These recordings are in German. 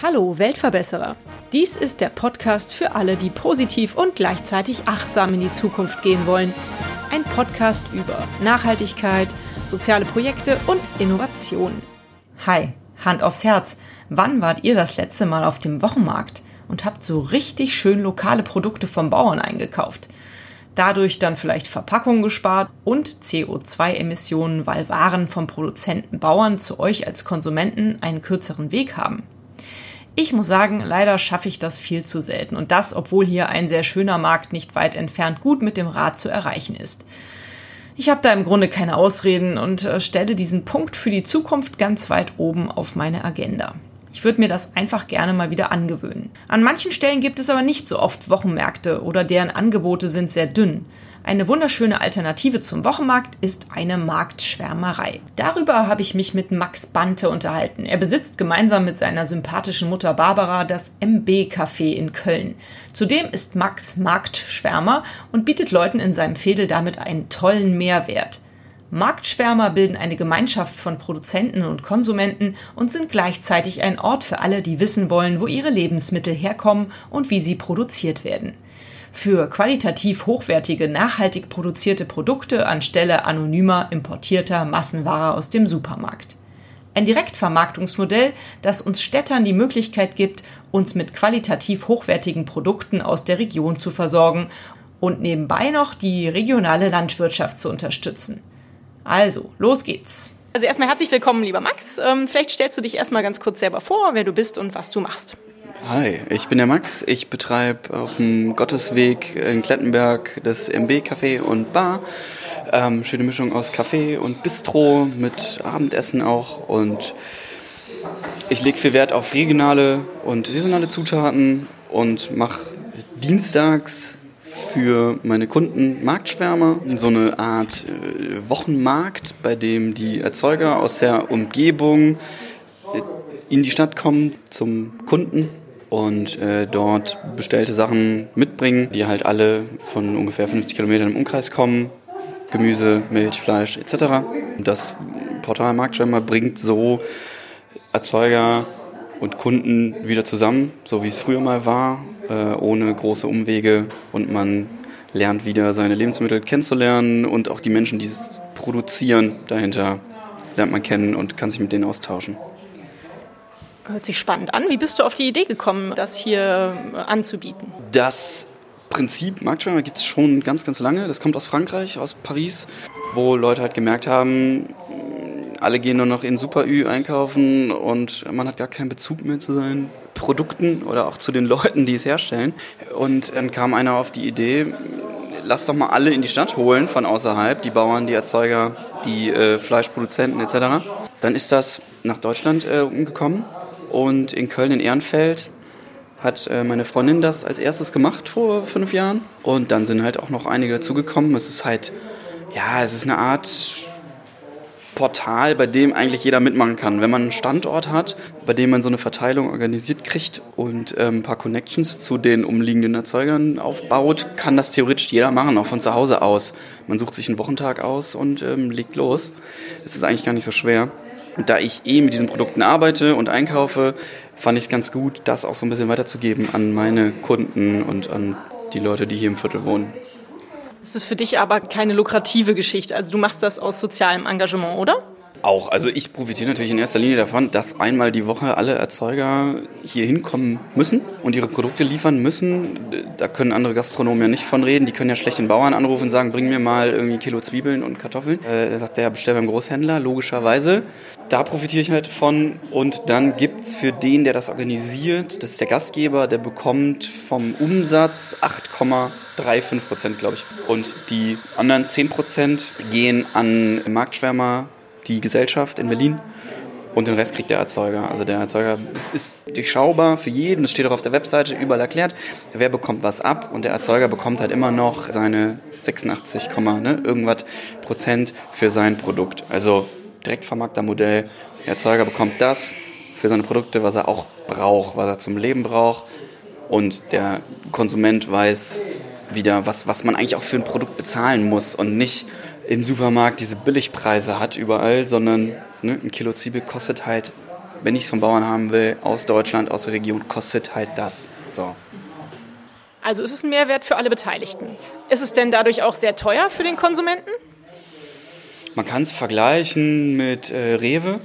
Hallo Weltverbesserer. Dies ist der Podcast für alle, die positiv und gleichzeitig achtsam in die Zukunft gehen wollen. Ein Podcast über Nachhaltigkeit, soziale Projekte und Innovation. Hi, Hand aufs Herz. Wann wart ihr das letzte Mal auf dem Wochenmarkt und habt so richtig schön lokale Produkte vom Bauern eingekauft? Dadurch dann vielleicht Verpackungen gespart und CO2-Emissionen, weil Waren vom Produzenten Bauern zu euch als Konsumenten einen kürzeren Weg haben. Ich muss sagen, leider schaffe ich das viel zu selten und das, obwohl hier ein sehr schöner Markt nicht weit entfernt gut mit dem Rad zu erreichen ist. Ich habe da im Grunde keine Ausreden und äh, stelle diesen Punkt für die Zukunft ganz weit oben auf meine Agenda. Ich würde mir das einfach gerne mal wieder angewöhnen. An manchen Stellen gibt es aber nicht so oft Wochenmärkte oder deren Angebote sind sehr dünn. Eine wunderschöne Alternative zum Wochenmarkt ist eine Marktschwärmerei. Darüber habe ich mich mit Max Bante unterhalten. Er besitzt gemeinsam mit seiner sympathischen Mutter Barbara das MB Café in Köln. Zudem ist Max Marktschwärmer und bietet Leuten in seinem Fädel damit einen tollen Mehrwert. Marktschwärmer bilden eine Gemeinschaft von Produzenten und Konsumenten und sind gleichzeitig ein Ort für alle, die wissen wollen, wo ihre Lebensmittel herkommen und wie sie produziert werden. Für qualitativ hochwertige, nachhaltig produzierte Produkte anstelle anonymer importierter Massenware aus dem Supermarkt. Ein Direktvermarktungsmodell, das uns Städtern die Möglichkeit gibt, uns mit qualitativ hochwertigen Produkten aus der Region zu versorgen und nebenbei noch die regionale Landwirtschaft zu unterstützen. Also, los geht's. Also erstmal herzlich willkommen, lieber Max. Ähm, vielleicht stellst du dich erstmal ganz kurz selber vor, wer du bist und was du machst. Hi, ich bin der Max. Ich betreibe auf dem Gottesweg in Klettenberg das MB Café und Bar. Ähm, schöne Mischung aus Café und Bistro mit Abendessen auch. Und ich lege viel Wert auf regionale und saisonale Zutaten und mache dienstags für meine Kunden Marktschwärmer, so eine Art äh, Wochenmarkt, bei dem die Erzeuger aus der Umgebung äh, in die Stadt kommen zum Kunden und äh, dort bestellte Sachen mitbringen, die halt alle von ungefähr 50 Kilometern im Umkreis kommen. Gemüse, Milch, Fleisch etc. Das Portal Marktschwärmer bringt so Erzeuger und Kunden wieder zusammen, so wie es früher mal war äh, ohne große Umwege und man lernt wieder seine Lebensmittel kennenzulernen und auch die Menschen, die es produzieren, dahinter lernt man kennen und kann sich mit denen austauschen. Hört sich spannend an. Wie bist du auf die Idee gekommen, das hier äh, anzubieten? Das Prinzip Marktschwärmer gibt es schon ganz, ganz lange. Das kommt aus Frankreich, aus Paris, wo Leute halt gemerkt haben, alle gehen nur noch in Super Ü einkaufen und man hat gar keinen Bezug mehr zu seinen Produkten oder auch zu den Leuten, die es herstellen. Und dann kam einer auf die Idee, lass doch mal alle in die Stadt holen von außerhalb, die Bauern, die Erzeuger, die äh, Fleischproduzenten etc. Dann ist das nach Deutschland äh, umgekommen und in Köln in Ehrenfeld hat äh, meine Freundin das als erstes gemacht vor fünf Jahren und dann sind halt auch noch einige dazugekommen. Es ist halt, ja, es ist eine Art Portal, bei dem eigentlich jeder mitmachen kann. Wenn man einen Standort hat, bei dem man so eine Verteilung organisiert kriegt und ähm, ein paar Connections zu den umliegenden Erzeugern aufbaut, kann das theoretisch jeder machen, auch von zu Hause aus. Man sucht sich einen Wochentag aus und ähm, legt los. Es ist eigentlich gar nicht so schwer. Und da ich eh mit diesen Produkten arbeite und einkaufe, fand ich es ganz gut, das auch so ein bisschen weiterzugeben an meine Kunden und an die Leute, die hier im Viertel wohnen. Es ist für dich aber keine lukrative Geschichte. Also du machst das aus sozialem Engagement, oder? Auch. Also ich profitiere natürlich in erster Linie davon, dass einmal die Woche alle Erzeuger hier hinkommen müssen und ihre Produkte liefern müssen. Da können andere Gastronomen ja nicht von reden. Die können ja schlecht den Bauern anrufen und sagen, bring mir mal irgendwie ein Kilo Zwiebeln und Kartoffeln. Äh, da sagt der, bestell beim Großhändler, logischerweise. Da profitiere ich halt von. Und dann gibt es für den, der das organisiert, das ist der Gastgeber, der bekommt vom Umsatz 8, 3,5 Prozent, glaube ich. Und die anderen 10 Prozent gehen an Marktschwärmer, die Gesellschaft in Berlin. Und den Rest kriegt der Erzeuger. Also der Erzeuger es ist durchschaubar für jeden, das steht auch auf der Webseite überall erklärt, wer bekommt was ab und der Erzeuger bekommt halt immer noch seine 86, ne, irgendwas Prozent für sein Produkt. Also Direktvermarktermodell, der Erzeuger bekommt das für seine Produkte, was er auch braucht, was er zum Leben braucht und der Konsument weiß, wieder, was, was man eigentlich auch für ein Produkt bezahlen muss und nicht im Supermarkt diese Billigpreise hat überall, sondern ne, ein Kilo Zwiebel kostet halt, wenn ich es vom Bauern haben will, aus Deutschland, aus der Region, kostet halt das. So. Also ist es ein Mehrwert für alle Beteiligten. Ist es denn dadurch auch sehr teuer für den Konsumenten? Man kann es vergleichen mit äh, Rewe,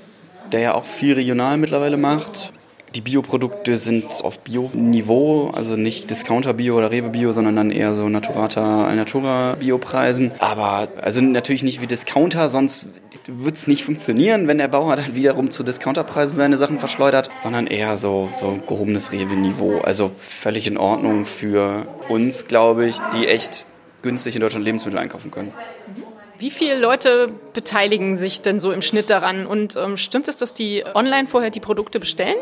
der ja auch viel regional mittlerweile macht. Die Bioprodukte sind auf Bio-Niveau, also nicht Discounter-Bio oder Rewe-Bio, sondern dann eher so Naturata, Alnatura-Bio-Preisen. Aber also natürlich nicht wie Discounter, sonst wird es nicht funktionieren, wenn der Bauer dann wiederum zu Discounterpreisen seine Sachen verschleudert, sondern eher so, so gehobenes Rewe-Niveau. Also völlig in Ordnung für uns, glaube ich, die echt günstig in Deutschland Lebensmittel einkaufen können. Wie viele Leute beteiligen sich denn so im Schnitt daran? Und ähm, stimmt es, dass die online vorher die Produkte bestellen?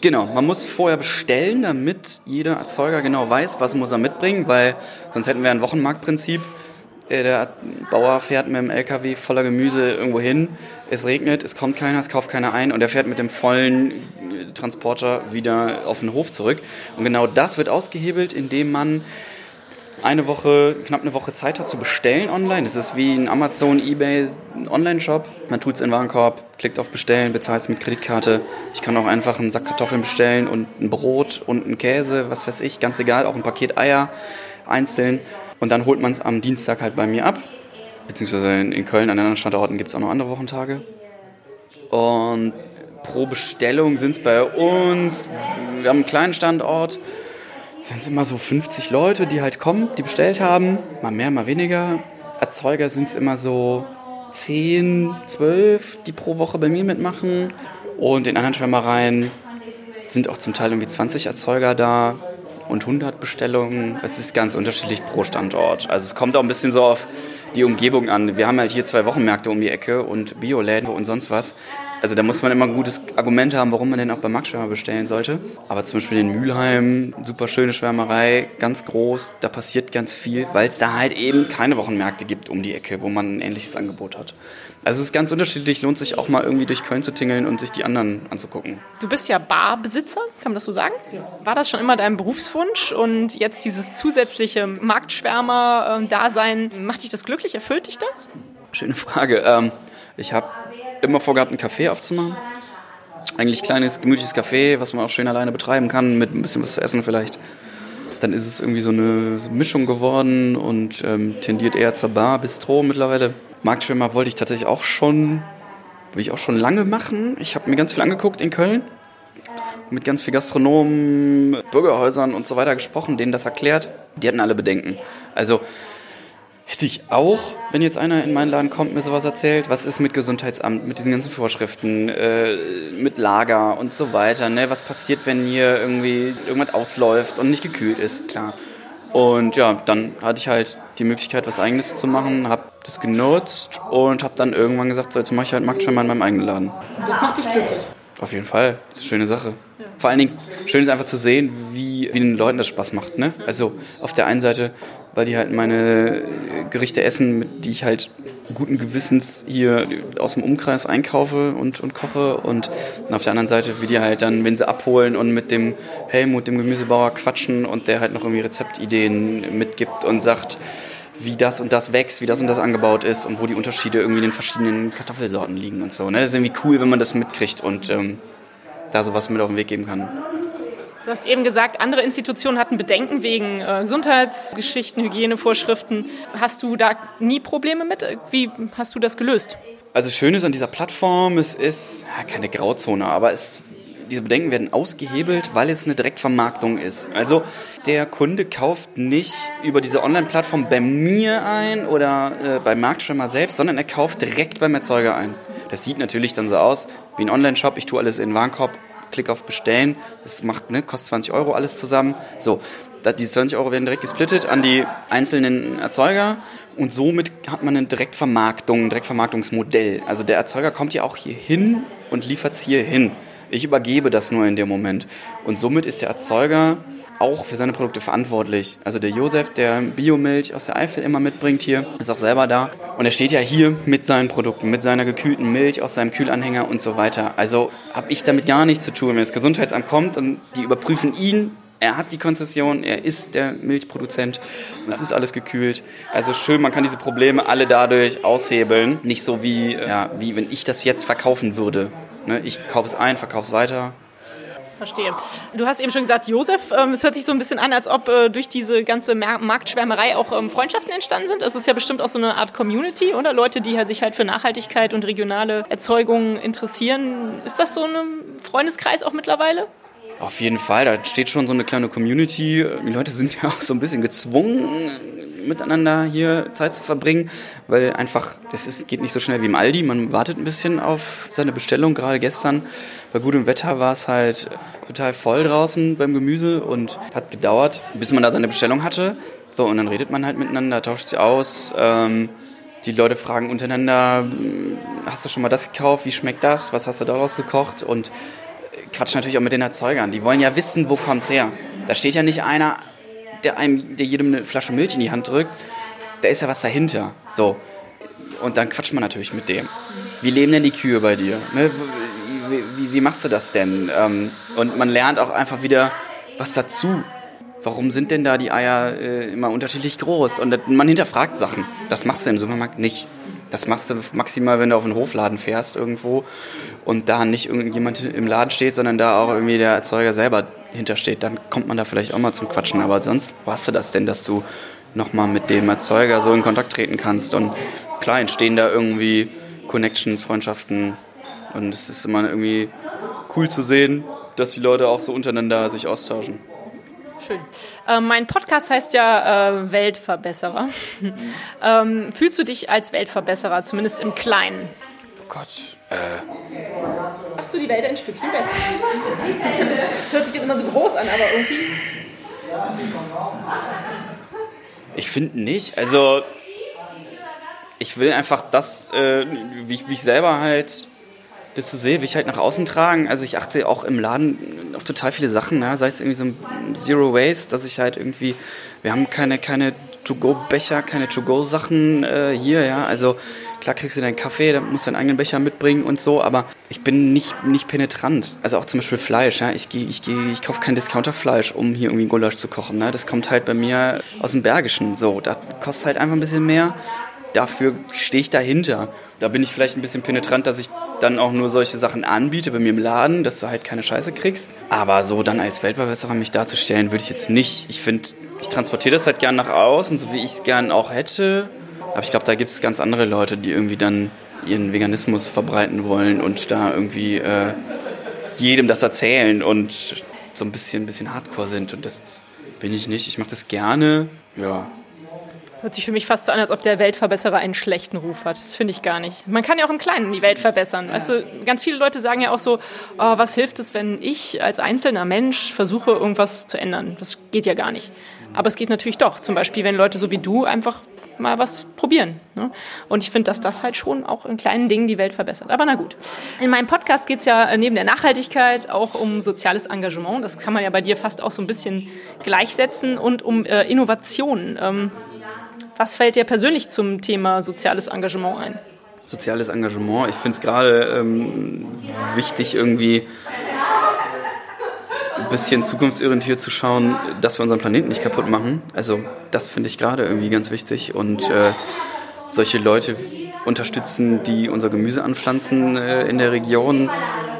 Genau, man muss vorher bestellen, damit jeder Erzeuger genau weiß, was muss er mitbringen, weil sonst hätten wir ein Wochenmarktprinzip. Äh, der Bauer fährt mit dem LKW voller Gemüse irgendwo hin, es regnet, es kommt keiner, es kauft keiner ein und er fährt mit dem vollen äh, Transporter wieder auf den Hof zurück. Und genau das wird ausgehebelt, indem man eine Woche, knapp eine Woche Zeit hat zu bestellen online. Das ist wie ein Amazon, Ebay, Online-Shop. Man tut es in den Warenkorb, klickt auf Bestellen, bezahlt es mit Kreditkarte. Ich kann auch einfach einen Sack Kartoffeln bestellen und ein Brot und einen Käse, was weiß ich, ganz egal, auch ein Paket Eier einzeln. Und dann holt man es am Dienstag halt bei mir ab. Beziehungsweise in Köln, an anderen Standorten gibt es auch noch andere Wochentage. Und pro Bestellung sind es bei uns, wir haben einen kleinen Standort, sind es immer so 50 Leute, die halt kommen, die bestellt haben. Mal mehr, mal weniger. Erzeuger sind es immer so 10, 12, die pro Woche bei mir mitmachen. Und in anderen Schwärmereien sind auch zum Teil irgendwie 20 Erzeuger da und 100 Bestellungen. Es ist ganz unterschiedlich pro Standort. Also es kommt auch ein bisschen so auf die Umgebung an. Wir haben halt hier zwei Wochenmärkte um die Ecke und Bioläden und sonst was. Also da muss man immer ein gutes Argument haben, warum man den auch bei Max Schwärmer bestellen sollte. Aber zum Beispiel in Mülheim, super schöne Schwärmerei, ganz groß, da passiert ganz viel, weil es da halt eben keine Wochenmärkte gibt um die Ecke, wo man ein ähnliches Angebot hat. Also es ist ganz unterschiedlich, lohnt sich auch mal irgendwie durch Köln zu tingeln und sich die anderen anzugucken. Du bist ja Barbesitzer, kann man das so sagen? Ja. War das schon immer dein Berufswunsch und jetzt dieses zusätzliche Marktschwärmer-Dasein, macht dich das glücklich, erfüllt dich das? Schöne Frage. Ähm, ich habe immer vorgehabt, einen Café aufzumachen. Eigentlich kleines, gemütliches Café, was man auch schön alleine betreiben kann, mit ein bisschen was zu essen vielleicht. Dann ist es irgendwie so eine Mischung geworden und ähm, tendiert eher zur Bar, Bistro mittlerweile. Marktschwimmer wollte ich tatsächlich auch schon, will ich auch schon lange machen. Ich habe mir ganz viel angeguckt in Köln, mit ganz vielen Gastronomen, Bürgerhäusern und so weiter gesprochen, denen das erklärt. Die hatten alle Bedenken. Also Hätte ich auch, wenn jetzt einer in meinen Laden kommt, mir sowas erzählt, was ist mit Gesundheitsamt, mit diesen ganzen Vorschriften, äh, mit Lager und so weiter, ne? Was passiert, wenn hier irgendwie irgendwas ausläuft und nicht gekühlt ist, klar. Und ja, dann hatte ich halt die Möglichkeit, was Eigenes zu machen, habe das genutzt und habe dann irgendwann gesagt, so jetzt mache ich halt Marktschwimmer in meinem eigenen Laden. Das macht dich glücklich? Auf jeden Fall, das ist eine schöne Sache. Ja. Vor allen Dingen, schön ist einfach zu sehen, wie, wie den Leuten das Spaß macht. Ne? Also auf der einen Seite weil die halt meine Gerichte essen, die ich halt guten Gewissens hier aus dem Umkreis einkaufe und, und koche. Und auf der anderen Seite, wie die halt dann, wenn sie abholen und mit dem Helmut, dem Gemüsebauer, quatschen und der halt noch irgendwie Rezeptideen mitgibt und sagt, wie das und das wächst, wie das und das angebaut ist und wo die Unterschiede irgendwie in den verschiedenen Kartoffelsorten liegen und so. Ne? Das ist irgendwie cool, wenn man das mitkriegt und ähm, da sowas mit auf den Weg geben kann. Du hast eben gesagt, andere Institutionen hatten Bedenken wegen äh, Gesundheitsgeschichten, Hygienevorschriften. Hast du da nie Probleme mit? Wie hast du das gelöst? Also schön ist an dieser Plattform, es ist ja, keine Grauzone, aber es, diese Bedenken werden ausgehebelt, weil es eine Direktvermarktung ist. Also der Kunde kauft nicht über diese Online-Plattform bei mir ein oder äh, bei Marktschwimmer selbst, sondern er kauft direkt beim Erzeuger ein. Das sieht natürlich dann so aus wie ein Online-Shop. Ich tue alles in den Warenkorb, Klick auf Bestellen. Das macht, ne, kostet 20 Euro alles zusammen. So, diese 20 Euro werden direkt gesplittet an die einzelnen Erzeuger und somit hat man eine Direktvermarktung, ein Direktvermarktungsmodell. Also der Erzeuger kommt ja auch hier hin und liefert es hier hin. Ich übergebe das nur in dem Moment. Und somit ist der Erzeuger auch für seine Produkte verantwortlich. Also der Josef, der Biomilch aus der Eifel immer mitbringt hier, ist auch selber da. Und er steht ja hier mit seinen Produkten, mit seiner gekühlten Milch aus seinem Kühlanhänger und so weiter. Also habe ich damit gar nichts zu tun. Wenn das Gesundheitsamt kommt und die überprüfen ihn, er hat die Konzession, er ist der Milchproduzent, es ist alles gekühlt. Also schön, man kann diese Probleme alle dadurch aushebeln. Nicht so wie, ja, wie wenn ich das jetzt verkaufen würde. Ne? Ich kaufe es ein, verkaufe es weiter, Verstehe. Du hast eben schon gesagt, Josef, ähm, es hört sich so ein bisschen an, als ob äh, durch diese ganze Marktschwärmerei auch ähm, Freundschaften entstanden sind. Es ist ja bestimmt auch so eine Art Community, oder? Leute, die halt sich halt für Nachhaltigkeit und regionale Erzeugung interessieren. Ist das so ein Freundeskreis auch mittlerweile? Auf jeden Fall, da steht schon so eine kleine Community. Die Leute sind ja auch so ein bisschen gezwungen, miteinander hier Zeit zu verbringen, weil einfach, es ist, geht nicht so schnell wie im Aldi. Man wartet ein bisschen auf seine Bestellung. Gerade gestern bei gutem Wetter war es halt total voll draußen beim Gemüse und hat gedauert, bis man da seine Bestellung hatte. So, und dann redet man halt miteinander, tauscht sich aus. Ähm, die Leute fragen untereinander, hm, hast du schon mal das gekauft? Wie schmeckt das? Was hast du daraus gekocht? Und quatschen natürlich auch mit den Erzeugern. Die wollen ja wissen, wo kommt's her. Da steht ja nicht einer der, einem, der jedem eine Flasche Milch in die Hand drückt, da ist ja was dahinter. So. Und dann quatscht man natürlich mit dem. Wie leben denn die Kühe bei dir? Ne? Wie, wie, wie, machst du das denn? Ähm, und man lernt auch einfach wieder was dazu. Warum sind denn da die Eier äh, immer unterschiedlich groß? Und man hinterfragt Sachen. Das machst du im Supermarkt nicht. Das machst du maximal, wenn du auf einen Hofladen fährst irgendwo und da nicht irgendjemand im Laden steht, sondern da auch irgendwie der Erzeuger selber hintersteht. Dann kommt man da vielleicht auch mal zum Quatschen. Aber sonst, wo hast du das denn, dass du nochmal mit dem Erzeuger so in Kontakt treten kannst? Und klar entstehen da irgendwie Connections, Freundschaften. Und es ist immer irgendwie cool zu sehen, dass die Leute auch so untereinander sich austauschen. Schön. Äh, mein Podcast heißt ja äh, Weltverbesserer. ähm, fühlst du dich als Weltverbesserer, zumindest im Kleinen? Oh Gott. Äh. Machst du die Welt ein Stückchen besser? Das hört sich jetzt immer so groß an, aber irgendwie. Ich finde nicht. Also, ich will einfach das, äh, wie, wie ich selber halt das so sehe, will ich halt nach außen tragen. Also ich achte auch im Laden auf total viele Sachen, ja? sei es irgendwie so ein Zero Waste, dass ich halt irgendwie, wir haben keine, keine To-Go-Becher, keine To-Go-Sachen äh, hier, ja, also klar kriegst du deinen Kaffee, dann musst du deinen eigenen Becher mitbringen und so, aber ich bin nicht, nicht penetrant. Also auch zum Beispiel Fleisch, ja, ich gehe, ich gehe, ich kaufe kein Discounterfleisch, um hier irgendwie Gulasch zu kochen, ne? das kommt halt bei mir aus dem Bergischen, so, das kostet halt einfach ein bisschen mehr, dafür stehe ich dahinter. Da bin ich vielleicht ein bisschen penetrant, dass ich dann auch nur solche Sachen anbiete bei mir im Laden, dass du halt keine Scheiße kriegst. Aber so dann als Weltverbesserer mich darzustellen, würde ich jetzt nicht. Ich finde, ich transportiere das halt gern nach außen, so wie ich es gern auch hätte. Aber ich glaube, da gibt es ganz andere Leute, die irgendwie dann ihren Veganismus verbreiten wollen und da irgendwie äh, jedem das erzählen und so ein bisschen, ein bisschen hardcore sind. Und das bin ich nicht. Ich mache das gerne. Ja, Hört sich für mich fast so an, als ob der Weltverbesserer einen schlechten Ruf hat. Das finde ich gar nicht. Man kann ja auch im Kleinen die Welt verbessern. Weißt du, ganz viele Leute sagen ja auch so, oh, was hilft es, wenn ich als einzelner Mensch versuche, irgendwas zu ändern? Das geht ja gar nicht. Aber es geht natürlich doch. Zum Beispiel, wenn Leute so wie du einfach mal was probieren. Ne? Und ich finde, dass das halt schon auch in kleinen Dingen die Welt verbessert. Aber na gut. In meinem Podcast geht es ja neben der Nachhaltigkeit auch um soziales Engagement. Das kann man ja bei dir fast auch so ein bisschen gleichsetzen und um äh, Innovationen. Ähm, was fällt dir persönlich zum Thema soziales Engagement ein? Soziales Engagement, ich finde es gerade ähm, wichtig, irgendwie bisschen zukunftsorientiert zu schauen, dass wir unseren Planeten nicht kaputt machen. Also das finde ich gerade irgendwie ganz wichtig und äh, solche Leute unterstützen, die unser Gemüse anpflanzen äh, in der Region.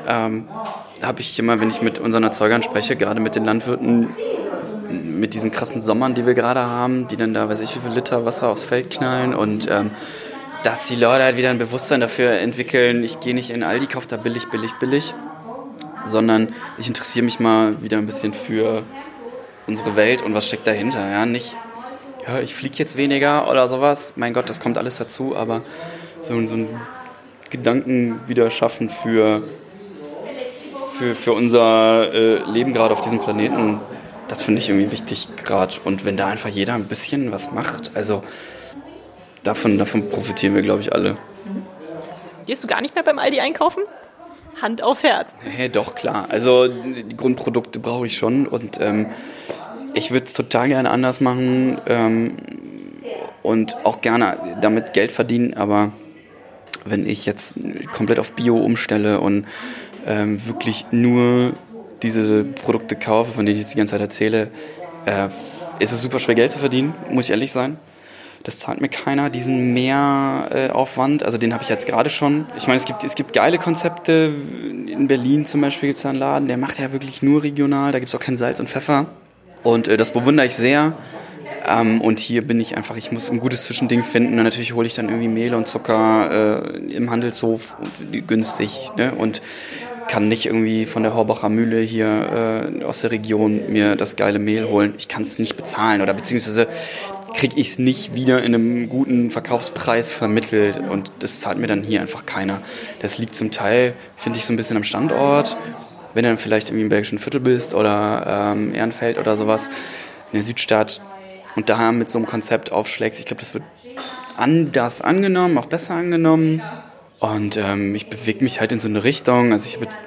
Ähm, habe ich immer, wenn ich mit unseren Erzeugern spreche, gerade mit den Landwirten, mit diesen krassen Sommern, die wir gerade haben, die dann da, weiß ich, wie viel Liter Wasser aufs Feld knallen und ähm, dass die Leute halt wieder ein Bewusstsein dafür entwickeln, ich gehe nicht in Aldi, kaufe da billig, billig, billig, sondern ich interessiere mich mal wieder ein bisschen für unsere Welt und was steckt dahinter. Ja, nicht, ja, ich fliege jetzt weniger oder sowas, mein Gott, das kommt alles dazu, aber so, so ein Gedanken wieder schaffen für, für, für unser äh, Leben gerade auf diesem Planeten das finde ich irgendwie wichtig gerade. Und wenn da einfach jeder ein bisschen was macht, also davon, davon profitieren wir, glaube ich, alle. Gehst du gar nicht mehr beim Aldi einkaufen? Hand aufs Herz. Hey, doch, klar. Also die Grundprodukte brauche ich schon und ähm, ich würde es total gerne anders machen ähm, und auch gerne damit Geld verdienen, aber wenn ich jetzt komplett auf Bio umstelle und ähm, wirklich nur diese Produkte kaufe, von denen ich jetzt die ganze Zeit erzähle, äh, ist es super schwer Geld zu verdienen, muss ich ehrlich sein. Das zahlt mir keiner, diesen Mehraufwand. also den habe ich jetzt gerade schon. Ich meine, es gibt, es gibt geile Konzepte. In Berlin zum Beispiel gibt es einen Laden, der macht ja wirklich nur regional. Da gibt es auch kein Salz und Pfeffer. Und äh, das bewundere ich sehr. Ähm, und hier bin ich einfach, ich muss ein gutes Zwischending finden. Und natürlich hole ich dann irgendwie Mehl und Zucker äh, im Handelshof günstig. Ne? Und kann nicht irgendwie von der Horbacher Mühle hier äh, aus der Region mir das geile Mehl holen. Ich kann es nicht bezahlen oder beziehungsweise kriege ich es nicht wieder in einem guten Verkaufspreis vermittelt und das zahlt mir dann hier einfach keiner. Das liegt zum Teil, finde ich, so ein bisschen am Standort. Wenn du dann vielleicht irgendwie im Bergischen Viertel bist oder ähm, Ehrenfeld oder sowas in der Südstadt, und da mit so einem Konzept aufschlägst, ich glaube, das wird anders angenommen, auch besser angenommen. Und ähm, ich bewege mich halt in so eine Richtung. Also ich habe jetzt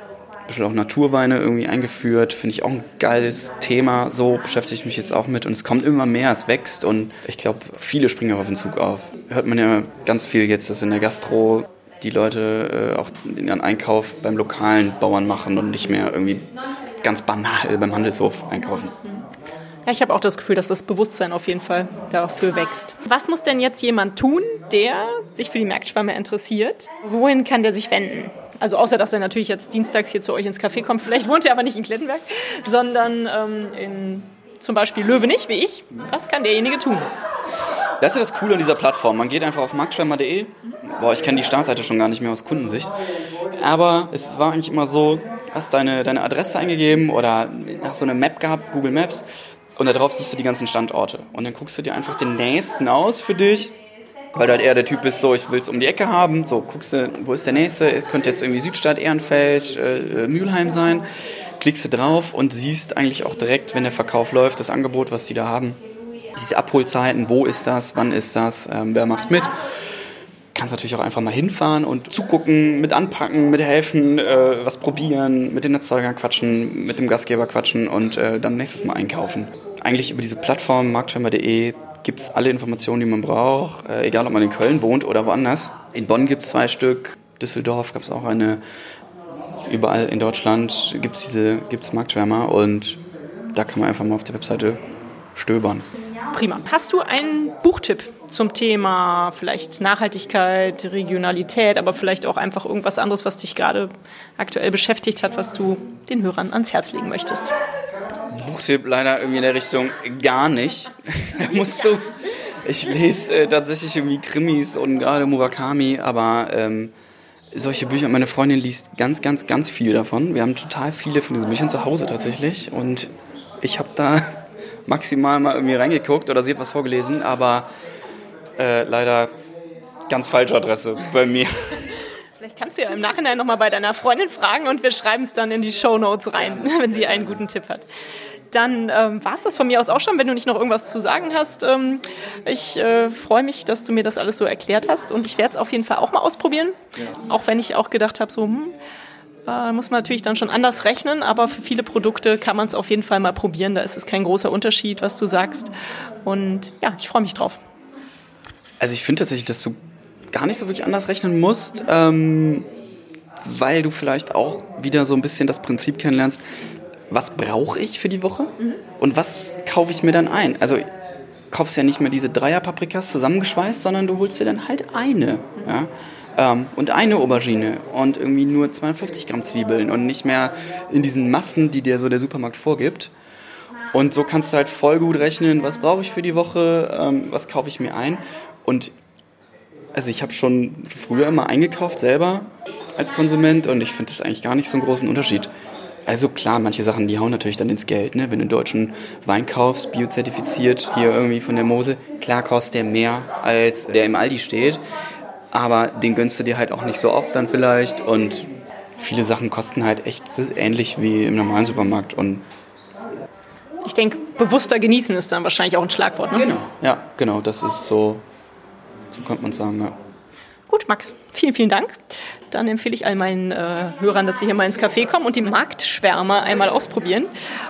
bisschen auch Naturweine irgendwie eingeführt. Finde ich auch ein geiles Thema. So beschäftige ich mich jetzt auch mit. Und es kommt immer mehr, es wächst. Und ich glaube, viele springen auch auf den Zug auf. Hört man ja ganz viel jetzt, dass in der Gastro die Leute äh, auch ihren Einkauf beim lokalen Bauern machen und nicht mehr irgendwie ganz banal beim Handelshof einkaufen. Ja, ich habe auch das Gefühl, dass das Bewusstsein auf jeden Fall dafür wächst. Was muss denn jetzt jemand tun, der sich für die Marktschwämme interessiert? Wohin kann der sich wenden? Also außer, dass er natürlich jetzt dienstags hier zu euch ins Café kommt. Vielleicht wohnt er aber nicht in Klettenberg, sondern ähm, in zum Beispiel Löwenich, wie ich. Was kann derjenige tun? Das ist das Coole an dieser Plattform. Man geht einfach auf marktschwemmer.de. Boah, ich kenne die Startseite schon gar nicht mehr aus Kundensicht. Aber es war eigentlich immer so, hast deine, deine Adresse eingegeben oder hast so eine Map gehabt, Google Maps und da drauf siehst du die ganzen Standorte. Und dann guckst du dir einfach den nächsten aus für dich, weil du halt eher der Typ bist, so ich will es um die Ecke haben. So guckst du, wo ist der nächste? Könnte jetzt irgendwie Südstadt, Ehrenfeld, äh, Mülheim sein. Klickst du drauf und siehst eigentlich auch direkt, wenn der Verkauf läuft, das Angebot, was die da haben. Diese Abholzeiten, wo ist das, wann ist das, ähm, wer macht mit kannst natürlich auch einfach mal hinfahren und zugucken, mit anpacken, mit helfen, äh, was probieren, mit den Erzeugern quatschen, mit dem Gastgeber quatschen und äh, dann nächstes Mal einkaufen. Eigentlich über diese Plattform marktschwimmer.de gibt es alle Informationen, die man braucht, äh, egal ob man in Köln wohnt oder woanders. In Bonn gibt es zwei Stück, Düsseldorf gab es auch eine, überall in Deutschland gibt es diese gibt's Marktschwärmer und da kann man einfach mal auf der Webseite stöbern. Prima. Hast du einen Buchtipp zum Thema vielleicht Nachhaltigkeit, Regionalität, aber vielleicht auch einfach irgendwas anderes, was dich gerade aktuell beschäftigt hat, was du den Hörern ans Herz legen möchtest? Buchtipp leider irgendwie in der Richtung gar nicht. musst du. Ich lese äh, tatsächlich irgendwie Krimis und gerade Murakami, aber ähm, solche Bücher, meine Freundin liest ganz, ganz, ganz viel davon. Wir haben total viele von diesen Büchern zu Hause tatsächlich und ich habe da maximal mal irgendwie reingeguckt oder sie hat was vorgelesen, aber äh, leider ganz falsche Adresse bei mir. Vielleicht kannst du ja im Nachhinein nochmal bei deiner Freundin fragen und wir schreiben es dann in die Show Notes rein, wenn sie einen guten Tipp hat. Dann ähm, war es das von mir aus auch schon, wenn du nicht noch irgendwas zu sagen hast. Ähm, ich äh, freue mich, dass du mir das alles so erklärt hast und ich werde es auf jeden Fall auch mal ausprobieren. Ja. Auch wenn ich auch gedacht habe, so, hm, da muss man natürlich dann schon anders rechnen, aber für viele Produkte kann man es auf jeden Fall mal probieren. Da ist es kein großer Unterschied, was du sagst. Und ja, ich freue mich drauf. Also ich finde tatsächlich, dass du gar nicht so wirklich anders rechnen musst, ähm, weil du vielleicht auch wieder so ein bisschen das Prinzip kennenlernst, was brauche ich für die Woche und was kaufe ich mir dann ein. Also kaufst ja nicht mehr diese Dreier-Paprikas zusammengeschweißt, sondern du holst dir dann halt eine. Ja? Ähm, und eine Aubergine und irgendwie nur 250 Gramm Zwiebeln und nicht mehr in diesen Massen, die dir so der Supermarkt vorgibt. Und so kannst du halt voll gut rechnen, was brauche ich für die Woche, ähm, was kaufe ich mir ein. Und also ich habe schon früher immer eingekauft selber als Konsument und ich finde das eigentlich gar nicht so einen großen Unterschied. Also klar, manche Sachen, die hauen natürlich dann ins Geld. Ne? Wenn du einen deutschen Wein kaufst, biozertifiziert, hier irgendwie von der Mose, klar kostet der mehr, als der im Aldi steht aber den gönnst du dir halt auch nicht so oft dann vielleicht und viele Sachen kosten halt echt ähnlich wie im normalen Supermarkt und ich denke, bewusster genießen ist dann wahrscheinlich auch ein Schlagwort. Ne? Genau, ja, genau, das ist so, so könnte man sagen, ja. Gut, Max, vielen, vielen Dank. dann empfehle ich all meinen äh, Hörern, dass sie hier mal ins Café kommen und die Marktschwärmer einmal ausprobieren.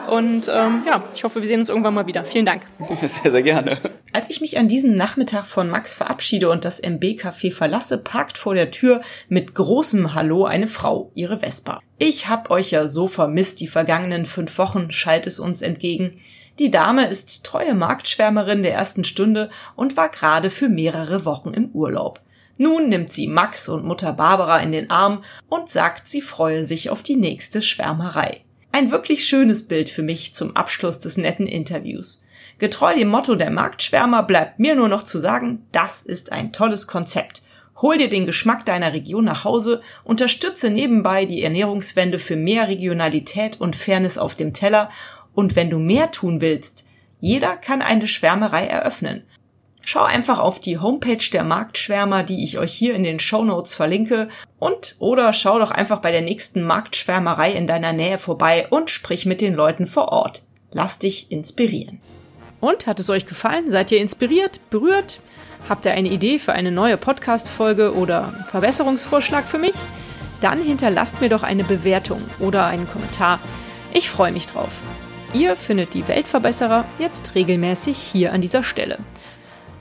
Und ähm, ja, ich hoffe, wir sehen uns irgendwann mal wieder. Vielen Dank. Sehr, sehr gerne. Als ich mich an diesem Nachmittag von Max verabschiede und das MB-Café verlasse, parkt vor der Tür mit großem Hallo eine Frau, ihre Vespa. Ich hab euch ja so vermisst die vergangenen fünf Wochen, schallt es uns entgegen. Die Dame ist treue Marktschwärmerin der ersten Stunde und war gerade für mehrere Wochen im Urlaub. Nun nimmt sie Max und Mutter Barbara in den Arm und sagt, sie freue sich auf die nächste Schwärmerei. Ein wirklich schönes Bild für mich zum Abschluss des netten Interviews. Getreu dem Motto der Marktschwärmer bleibt mir nur noch zu sagen, das ist ein tolles Konzept. Hol dir den Geschmack deiner Region nach Hause, unterstütze nebenbei die Ernährungswende für mehr Regionalität und Fairness auf dem Teller und wenn du mehr tun willst, jeder kann eine Schwärmerei eröffnen. Schau einfach auf die Homepage der Marktschwärmer, die ich euch hier in den Show Notes verlinke und oder schau doch einfach bei der nächsten Marktschwärmerei in deiner Nähe vorbei und sprich mit den Leuten vor Ort. Lass dich inspirieren. Und hat es euch gefallen? Seid ihr inspiriert, berührt? Habt ihr eine Idee für eine neue Podcast-Folge oder Verbesserungsvorschlag für mich? Dann hinterlasst mir doch eine Bewertung oder einen Kommentar. Ich freue mich drauf. Ihr findet die Weltverbesserer jetzt regelmäßig hier an dieser Stelle.